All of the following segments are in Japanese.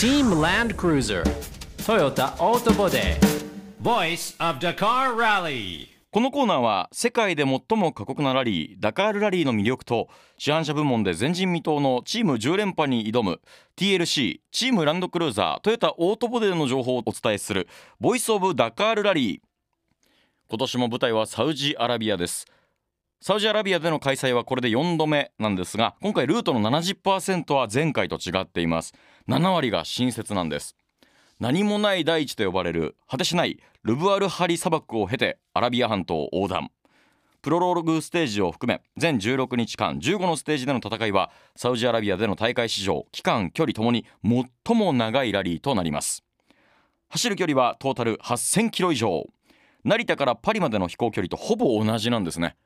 Team Land Cruiser Toyota Auto Body Voice of Dakar Rally. このコーナーは世界で最も過酷なラリーダカールラリーの魅力と市販車部門で前人未到のチーム10連覇に挑む TLC チームランドクルーザートヨタオートボデーの情報をお伝えするボイスオブダカールラリー今年も舞台はサウジアラビアです。サウジアラビアでの開催はこれで4度目なんですが今回ルートの70%は前回と違っています。7割が新設なんです。何もない大地と呼ばれる果てしないルブアルハリ砂漠を経てアラビア半島を横断。プロローグステージを含め全16日間15のステージでの戦いはサウジアラビアでの大会史上期間距離ともに最も長いラリーとなります。走る距離はトータル8000キロ以上。成田からパリまでの飛行距離とほぼ同じなんですね。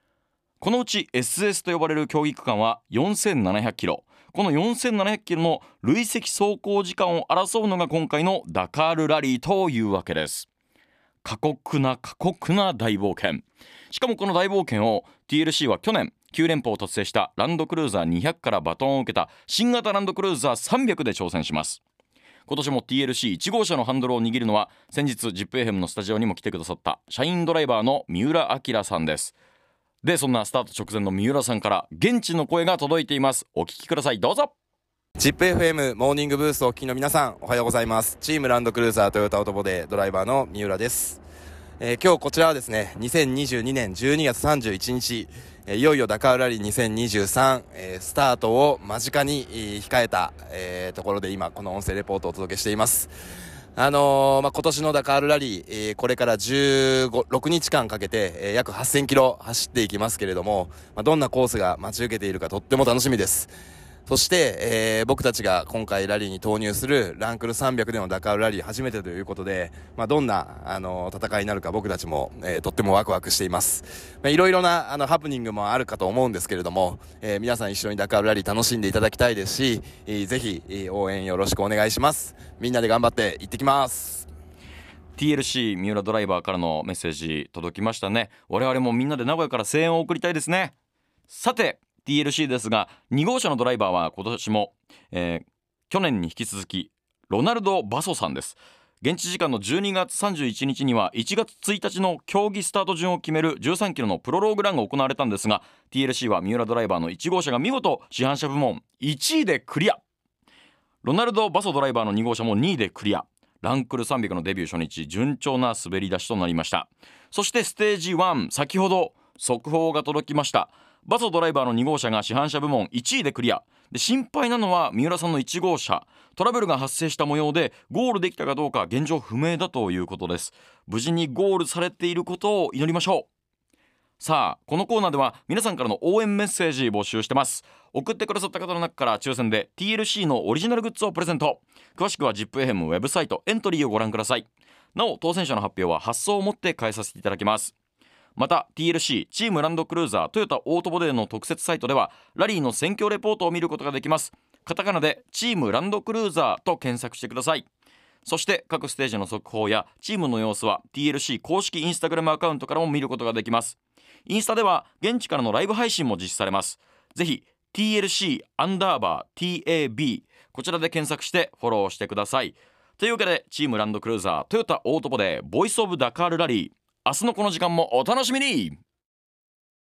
このうち SS と呼ばれる競技区間は4700キロ。この4700キロの累積走行時間を争うのが今回のダカールラリーというわけです。過酷な過酷な大冒険。しかもこの大冒険を TLC は去年9連覇を達成したランドクルーザー200からバトンを受けた新型ランドクルーザー300で挑戦します。今年も TLC1 号車のハンドルを握るのは先日 ZIPFM のスタジオにも来てくださった社員ドライバーの三浦明さんです。でそんなスタート直前の三浦さんから現地の声が届いています。お聞きください。どうぞ。チップ FM モーニングブースをお聞きの皆さんおはようございます。チームランドクルーザートヨタオトボデードライバーの三浦です、えー今日こちらはですね2022年12月31日。いよいよダカールラリー2023、えースタートを間近に控えた、えーところで今この音声レポートをお届けしています。あのーまあ、今年のダカールラリー、えーこれから15、6日間かけて、えー約8000キロ走っていきますけれども、まあ、どんなコースが待ち受けているかとっても楽しみです。そして、えー僕たちが今回ラリーに投入するランクル300でのダカールラリー初めてということで、まあ、どんな、あの戦いになるか僕たちも、えーとってもワクワクしています。まあ、いろいろなあのハプニングもあるかと思うんですけれども、えー皆さん一緒にダカールラリー楽しんでいただきたいですし、えーぜひ、えー応援よろしくお願いします。みんなで頑張って行ってきます。TLC 三浦ドライバーからのメッセージ届きましたね我々もみんなで名古屋から声援を送りたいですねさて TLC ですが2号車のドライバーは今年も、えー去年に引き続きロナルド・バソさんです。現地時間の12月31日には1月1日の競技スタート順を決める13キロのプロローグランが行われたんですが TLC は三浦ドライバーの1号車が見事市販車部門1位でクリア。ロナルド・バソドライバーの2号車も2位でクリア。ランクル300のデビュー初日順調な滑り出しとなりました。そしてステージ1先ほど速報が届きました。バソドライバーの2号車が市販車部門1位でクリア。で心配なのは三浦さんの1号車。トラブルが発生した模様でゴールできたかどうか現状不明だということです。無事にゴールされていることを祈りましょう。さあこのコーナーでは皆さんからの応援メッセージ募集してます。送ってくださった方の中から抽選で TLC のオリジナルグッズをプレゼント。詳しくは ZIPFM ウェブサイトエントリーをご覧ください。なお当選者の発表は発送をもって返させていただきます。また TLC チームランドクルーザートヨタオートボデーの特設サイトではラリーの選挙レポートを見ることができます。カタカナでチームランドクルーザーと検索してください。そして各ステージの速報やチームの様子は TLC 公式インスタグラムアカウントからも見ることができます。インスタでは現地からのライブ配信も実施されます。ぜひ TLC アンダーバー TAB こちらで検索してフォローしてください。というわけでチームランドクルーザートヨタオートボデーボイスオブダカールラリー。明日のこの時間もお楽しみに。